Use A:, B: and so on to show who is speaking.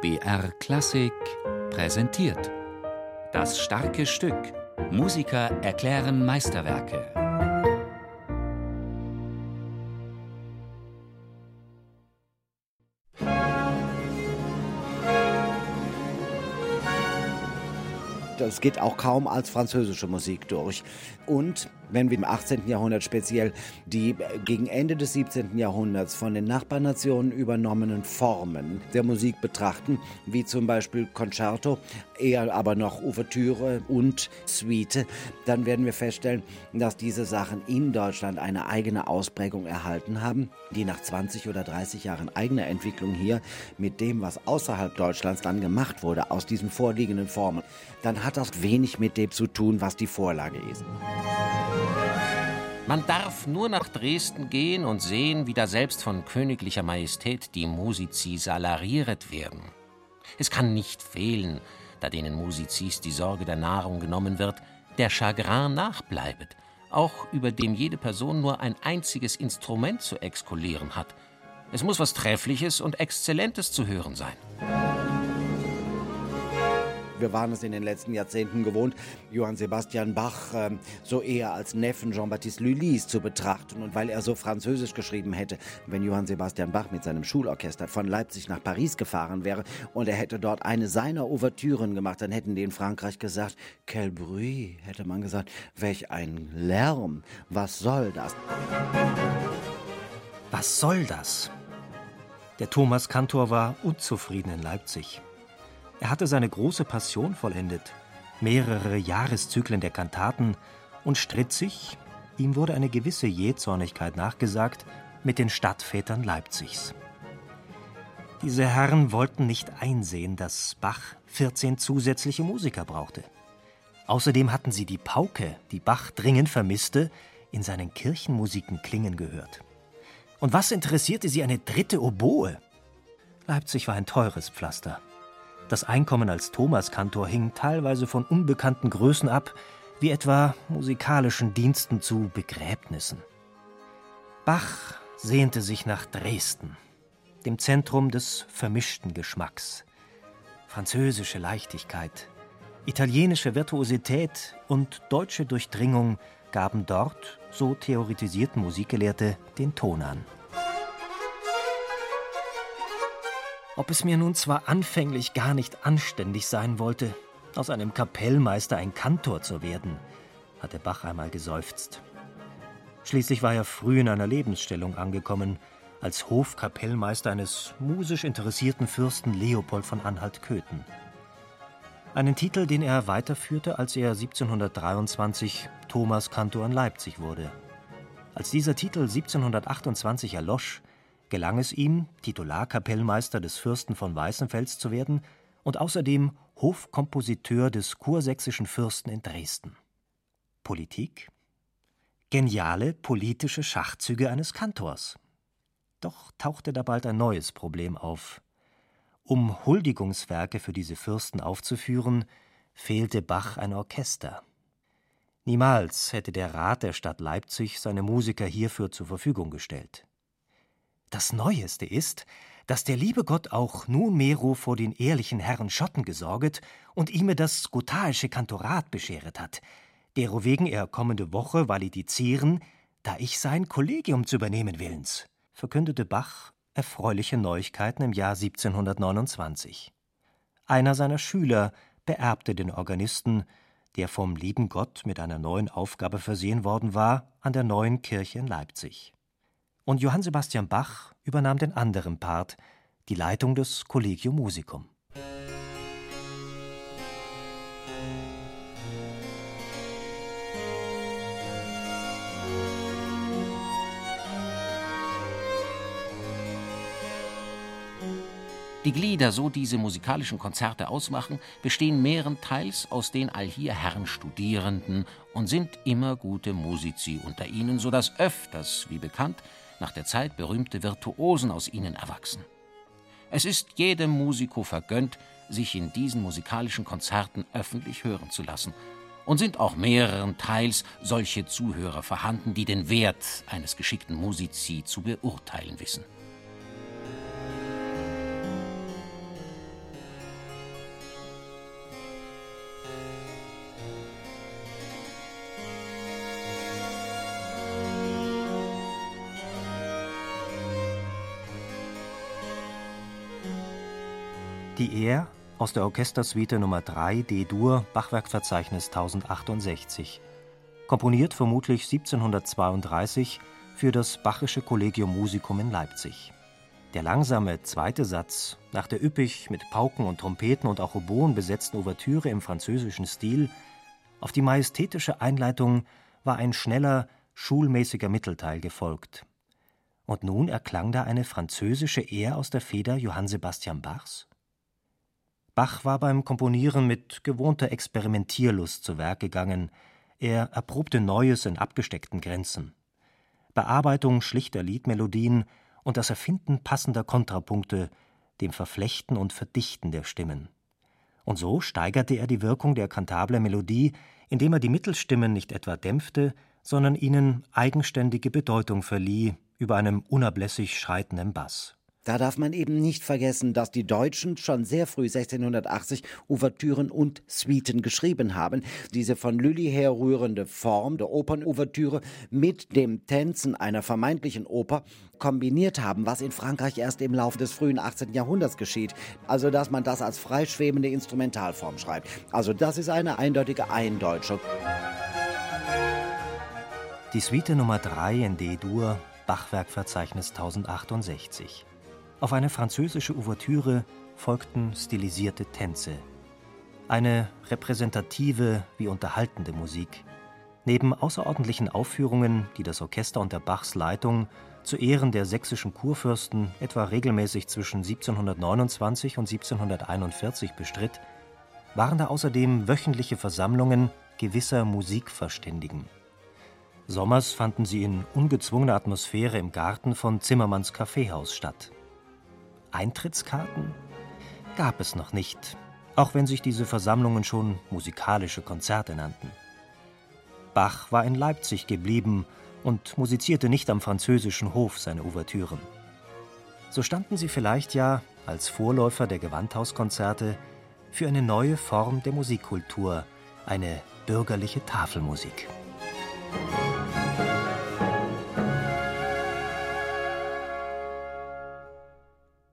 A: BR Klassik präsentiert. Das starke Stück. Musiker erklären Meisterwerke.
B: Das geht auch kaum als französische Musik durch. Und wenn wir im 18. Jahrhundert speziell die gegen Ende des 17. Jahrhunderts von den Nachbarnationen übernommenen Formen der Musik betrachten, wie zum Beispiel Concerto, eher aber noch Ouvertüre und Suite, dann werden wir feststellen, dass diese Sachen in Deutschland eine eigene Ausprägung erhalten haben, die nach 20 oder 30 Jahren eigener Entwicklung hier mit dem, was außerhalb Deutschlands dann gemacht wurde, aus diesen vorliegenden Formen, dann hat das wenig mit dem zu tun, was die Vorlage ist.
C: Man darf nur nach Dresden gehen und sehen, wie da selbst von königlicher Majestät die Musici salarieret werden. Es kann nicht fehlen, da denen Musicis die Sorge der Nahrung genommen wird, der Chagrin nachbleibet, auch über dem jede Person nur ein einziges Instrument zu exkulieren hat. Es muss was Treffliches und Exzellentes zu hören sein.
B: Wir waren es in den letzten Jahrzehnten gewohnt, Johann Sebastian Bach äh, so eher als Neffen Jean-Baptiste Lully's zu betrachten. Und weil er so französisch geschrieben hätte, wenn Johann Sebastian Bach mit seinem Schulorchester von Leipzig nach Paris gefahren wäre und er hätte dort eine seiner Ouvertüren gemacht, dann hätten die in Frankreich gesagt, quel bruit, hätte man gesagt, welch ein Lärm, was soll das?
D: Was soll das? Der Thomas Kantor war unzufrieden in Leipzig. Er hatte seine große Passion vollendet, mehrere Jahreszyklen der Kantaten und stritt sich, ihm wurde eine gewisse Jähzornigkeit nachgesagt, mit den Stadtvätern Leipzigs. Diese Herren wollten nicht einsehen, dass Bach 14 zusätzliche Musiker brauchte. Außerdem hatten sie die Pauke, die Bach dringend vermisste, in seinen Kirchenmusiken klingen gehört. Und was interessierte sie eine dritte Oboe? Leipzig war ein teures Pflaster. Das Einkommen als Thomaskantor hing teilweise von unbekannten Größen ab, wie etwa musikalischen Diensten zu Begräbnissen. Bach sehnte sich nach Dresden, dem Zentrum des vermischten Geschmacks. Französische Leichtigkeit, italienische Virtuosität und deutsche Durchdringung gaben dort, so theoretisierten Musikgelehrte, den Ton an. Ob es mir nun zwar anfänglich gar nicht anständig sein wollte, aus einem Kapellmeister ein Kantor zu werden, hatte Bach einmal geseufzt. Schließlich war er früh in einer Lebensstellung angekommen, als Hofkapellmeister eines musisch interessierten Fürsten Leopold von Anhalt-Köthen. Einen Titel, den er weiterführte, als er 1723 Thomas Kantor in Leipzig wurde. Als dieser Titel 1728 erlosch, gelang es ihm, Titularkapellmeister des Fürsten von Weißenfels zu werden und außerdem Hofkompositeur des kursächsischen Fürsten in Dresden. Politik? Geniale politische Schachzüge eines Kantors. Doch tauchte da bald ein neues Problem auf. Um Huldigungswerke für diese Fürsten aufzuführen, fehlte Bach ein Orchester. Niemals hätte der Rat der Stadt Leipzig seine Musiker hierfür zur Verfügung gestellt. Das Neueste ist, dass der liebe Gott auch nunmehro vor den ehrlichen Herren Schotten gesorget und ihm das gothaische Kantorat bescheret hat, derowegen er kommende Woche validizieren, da ich sein Kollegium zu übernehmen willens, verkündete Bach erfreuliche Neuigkeiten im Jahr 1729. Einer seiner Schüler beerbte den Organisten, der vom lieben Gott mit einer neuen Aufgabe versehen worden war, an der neuen Kirche in Leipzig und Johann Sebastian Bach übernahm den anderen Part, die Leitung des Collegium Musicum.
C: Die Glieder, so diese musikalischen Konzerte ausmachen, bestehen mehrenteils aus den allhier Herren Studierenden und sind immer gute Musici unter ihnen, so dass öfters, wie bekannt, nach der Zeit berühmte Virtuosen aus ihnen erwachsen. Es ist jedem Musiker vergönnt, sich in diesen musikalischen Konzerten öffentlich hören zu lassen, und sind auch mehreren Teils solche Zuhörer vorhanden, die den Wert eines geschickten Musici zu beurteilen wissen.
D: Die Er aus der Orchestersuite Nummer 3 D-Dur, Bachwerkverzeichnis 1068. Komponiert vermutlich 1732 für das Bachische Collegium Musicum in Leipzig. Der langsame zweite Satz nach der üppig mit Pauken und Trompeten und auch Oboen besetzten Ouvertüre im französischen Stil auf die majestätische Einleitung war ein schneller, schulmäßiger Mittelteil gefolgt. Und nun erklang da eine französische Ehr aus der Feder Johann Sebastian Bachs? Bach war beim Komponieren mit gewohnter Experimentierlust zu Werk gegangen. Er erprobte Neues in abgesteckten Grenzen. Bearbeitung schlichter Liedmelodien und das Erfinden passender Kontrapunkte, dem Verflechten und Verdichten der Stimmen. Und so steigerte er die Wirkung der kantabler Melodie, indem er die Mittelstimmen nicht etwa dämpfte, sondern ihnen eigenständige Bedeutung verlieh über einem unablässig schreitenden Bass.
B: Da darf man eben nicht vergessen, dass die Deutschen schon sehr früh 1680 Ouvertüren und Suiten geschrieben haben. Diese von Lully herrührende Form der Opernouvertüre mit dem Tänzen einer vermeintlichen Oper kombiniert haben, was in Frankreich erst im Laufe des frühen 18. Jahrhunderts geschieht. Also, dass man das als freischwebende Instrumentalform schreibt. Also, das ist eine eindeutige Eindeutschung.
D: Die Suite Nummer 3 in D-Dur, Bachwerkverzeichnis 1068. Auf eine französische Ouvertüre folgten stilisierte Tänze. Eine repräsentative wie unterhaltende Musik. Neben außerordentlichen Aufführungen, die das Orchester unter Bachs Leitung zu Ehren der sächsischen Kurfürsten etwa regelmäßig zwischen 1729 und 1741 bestritt, waren da außerdem wöchentliche Versammlungen gewisser Musikverständigen. Sommers fanden sie in ungezwungener Atmosphäre im Garten von Zimmermanns Kaffeehaus statt. Eintrittskarten gab es noch nicht, auch wenn sich diese Versammlungen schon musikalische Konzerte nannten. Bach war in Leipzig geblieben und musizierte nicht am französischen Hof seine Ouvertüren. So standen sie vielleicht ja als Vorläufer der Gewandhauskonzerte für eine neue Form der Musikkultur, eine bürgerliche Tafelmusik. Musik